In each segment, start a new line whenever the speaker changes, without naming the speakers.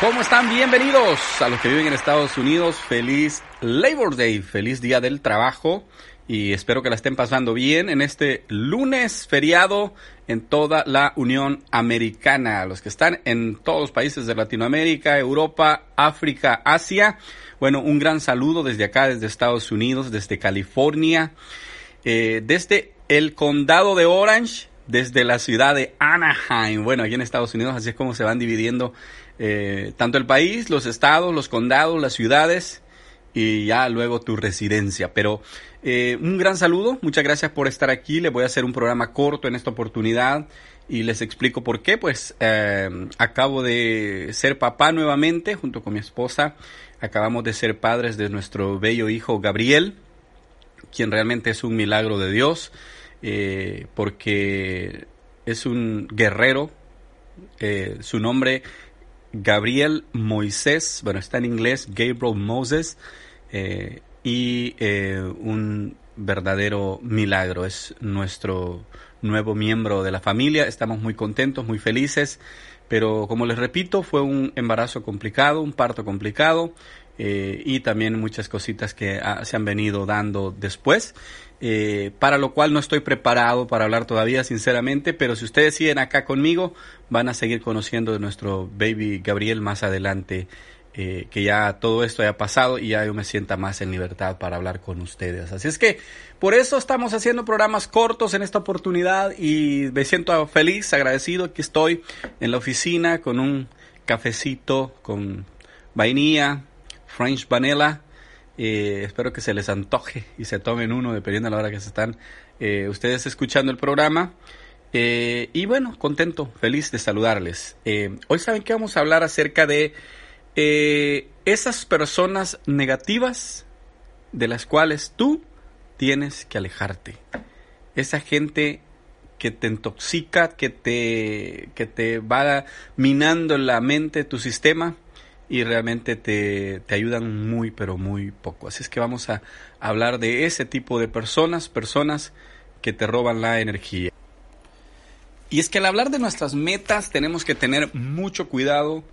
¿Cómo están? Bienvenidos a los que viven en Estados Unidos. Feliz Labor Day, feliz Día del Trabajo y espero que la estén pasando bien en este lunes feriado en toda la Unión Americana. Los que están en todos los países de Latinoamérica, Europa, África, Asia. Bueno, un gran saludo desde acá, desde Estados Unidos, desde California, eh, desde el condado de Orange, desde la ciudad de Anaheim. Bueno, aquí en Estados Unidos así es como se van dividiendo eh, tanto el país, los estados, los condados, las ciudades y ya luego tu residencia. Pero eh, un gran saludo, muchas gracias por estar aquí. Les voy a hacer un programa corto en esta oportunidad y les explico por qué. Pues eh, acabo de ser papá nuevamente junto con mi esposa. Acabamos de ser padres de nuestro bello hijo Gabriel, quien realmente es un milagro de Dios, porque es un guerrero. su nombre Gabriel Moisés, bueno, está en inglés, Gabriel Moses, eh, y eh, un verdadero milagro. Es nuestro nuevo miembro de la familia. Estamos muy contentos, muy felices, pero como les repito, fue un embarazo complicado, un parto complicado. Eh, y también muchas cositas que ah, se han venido dando después. Eh, para lo cual no estoy preparado para hablar todavía, sinceramente, pero si ustedes siguen acá conmigo, van a seguir conociendo de nuestro baby Gabriel más adelante, eh, que ya todo esto haya pasado y ya yo me sienta más en libertad para hablar con ustedes. Así es que por eso estamos haciendo programas cortos en esta oportunidad y me siento feliz, agradecido que estoy en la oficina con un cafecito con vainilla, French vanilla eh, espero que se les antoje y se tomen uno dependiendo de la hora que se están eh, ustedes escuchando el programa. Eh, y bueno, contento, feliz de saludarles. hoy saben que vamos a hablar acerca de esas personas negativas de las cuales tú tienes que alejarte. Esa gente que te intoxica, que te, que te va minando la mente, tu sistema y realmente te, ayudan muy, pero muy poco. Así es que vamos a hablar de ese tipo de personas, personas que te roban la energía. Y es que al hablar de nuestras metas tenemos que tener mucho cuidado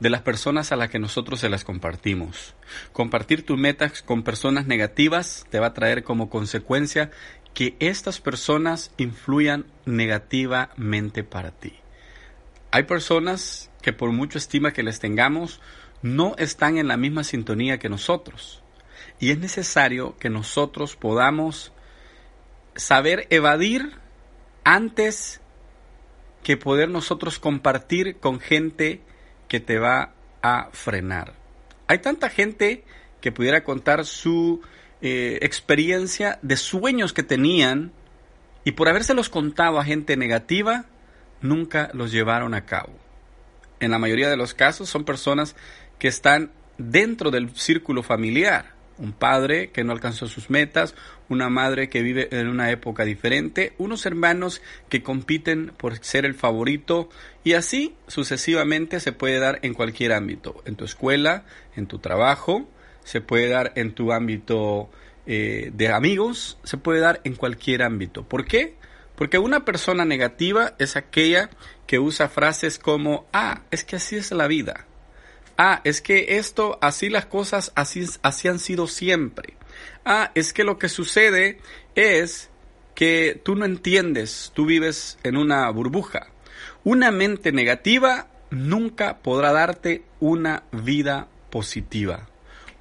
de las personas a las que nosotros se las compartimos. Compartir tus metas con personas negativas te va a traer como consecuencia que estas personas influyan negativamente para ti. Hay personas que por mucho estima que les tengamos, no están en la misma sintonía que nosotros. Y es necesario que nosotros podamos saber evadir antes que poder nosotros compartir con gente que te va a frenar. Hay tanta gente que pudiera contar su eh, experiencia de sueños que tenían y por habérselos contado a gente negativa, nunca los llevaron a cabo. En la mayoría de los casos son personas que están dentro del círculo familiar. Un padre que no alcanzó sus metas, una madre que vive en una época diferente, unos hermanos que compiten por ser el favorito y así sucesivamente se puede dar en cualquier ámbito, en tu escuela, en tu trabajo, se puede dar en tu ámbito eh, de amigos, se puede dar en cualquier ámbito. ¿Por qué? Porque una persona negativa es aquella que usa frases como, ah, es que así es la vida. Ah, es que esto, así las cosas, así, así han sido siempre. Ah, es que lo que sucede es que tú no entiendes, tú vives en una burbuja. Una mente negativa nunca podrá darte una vida positiva.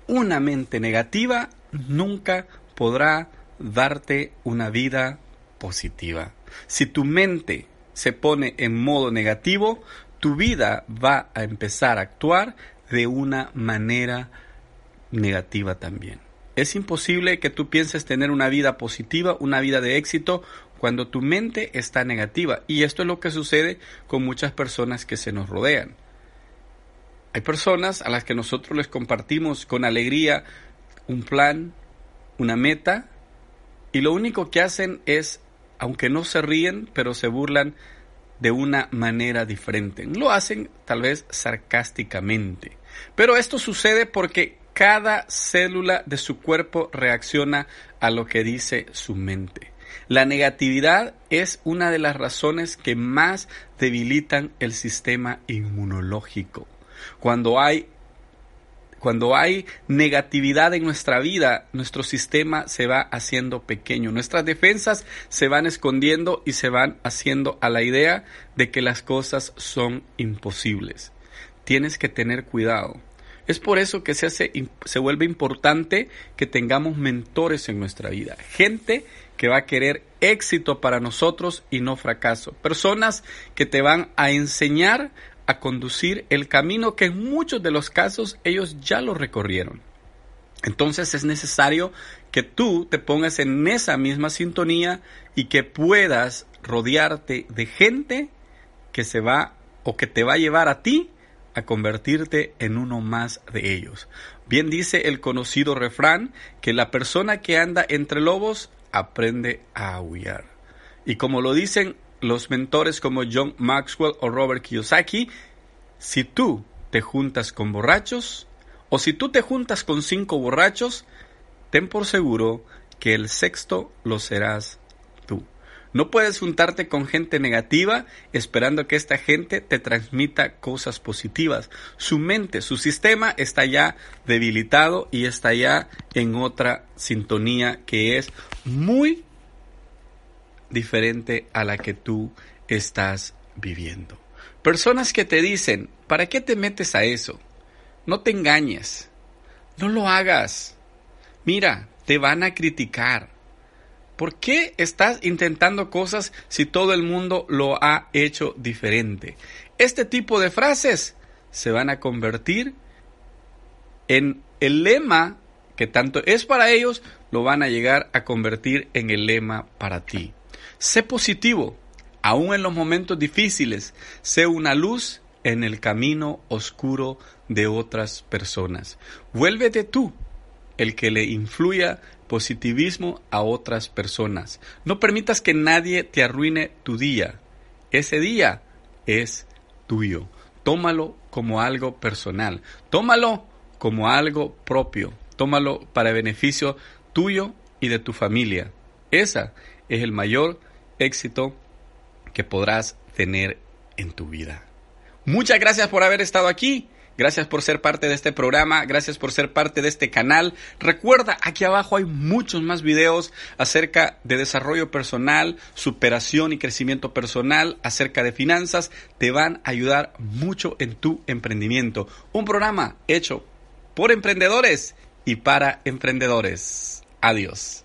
Una mente negativa nunca podrá darte una vida positiva. Si tu mente se pone en modo negativo, tu vida va a empezar a actuar de una manera negativa también. Es imposible que tú pienses tener una vida positiva, una vida de éxito, cuando tu mente está negativa. Y esto es lo que sucede con muchas personas que se nos rodean. Hay personas a las que nosotros les compartimos con alegría un plan, una meta, y lo único que hacen es, aunque no se ríen, pero se burlan de una manera diferente. Lo hacen tal vez sarcásticamente. Pero esto sucede porque cada célula de su cuerpo reacciona a lo que dice su mente. La negatividad es una de las razones que más debilitan el sistema inmunológico. Cuando hay cuando hay negatividad en nuestra vida, nuestro sistema se va haciendo pequeño, nuestras defensas se van escondiendo y se van haciendo a la idea de que las cosas son imposibles. Tienes que tener cuidado. Es por eso que se, hace, se vuelve importante que tengamos mentores en nuestra vida, gente que va a querer éxito para nosotros y no fracaso, personas que te van a enseñar a conducir el camino que en muchos de los casos ellos ya lo recorrieron. Entonces es necesario que tú te pongas en esa misma sintonía y que puedas rodearte de gente que se va o que te va a llevar a ti a convertirte en uno más de ellos. Bien dice el conocido refrán que la persona que anda entre lobos aprende a aullar. Y como lo dicen los mentores como John Maxwell o Robert Kiyosaki, si tú te juntas con borrachos o si tú te juntas con cinco borrachos, ten por seguro que el sexto lo serás no puedes juntarte con gente negativa esperando que esta gente te transmita cosas positivas. Su mente, su sistema está ya debilitado y está ya en otra sintonía que es muy diferente a la que tú estás viviendo. Personas que te dicen, ¿para qué te metes a eso? No te engañes. No lo hagas. Mira, te van a criticar. ¿Por qué estás intentando cosas si todo el mundo lo ha hecho diferente? Este tipo de frases se van a convertir en el lema que tanto es para ellos, lo van a llegar a convertir en el lema para ti. Sé positivo, aún en los momentos difíciles. Sé una luz en el camino oscuro de otras personas. Vuélvete tú el que le influya positivismo a otras personas. No permitas que nadie te arruine tu día. Ese día es tuyo. Tómalo como algo personal. Tómalo como algo propio. Tómalo para beneficio tuyo y de tu familia. Ese es el mayor éxito que podrás tener en tu vida. Muchas gracias por haber estado aquí. Gracias por ser parte de este programa, gracias por ser parte de este canal. Recuerda, aquí abajo hay muchos más videos acerca de desarrollo personal, superación y crecimiento personal, acerca de finanzas. Te van a ayudar mucho en tu emprendimiento. Un programa hecho por emprendedores y para emprendedores. Adiós.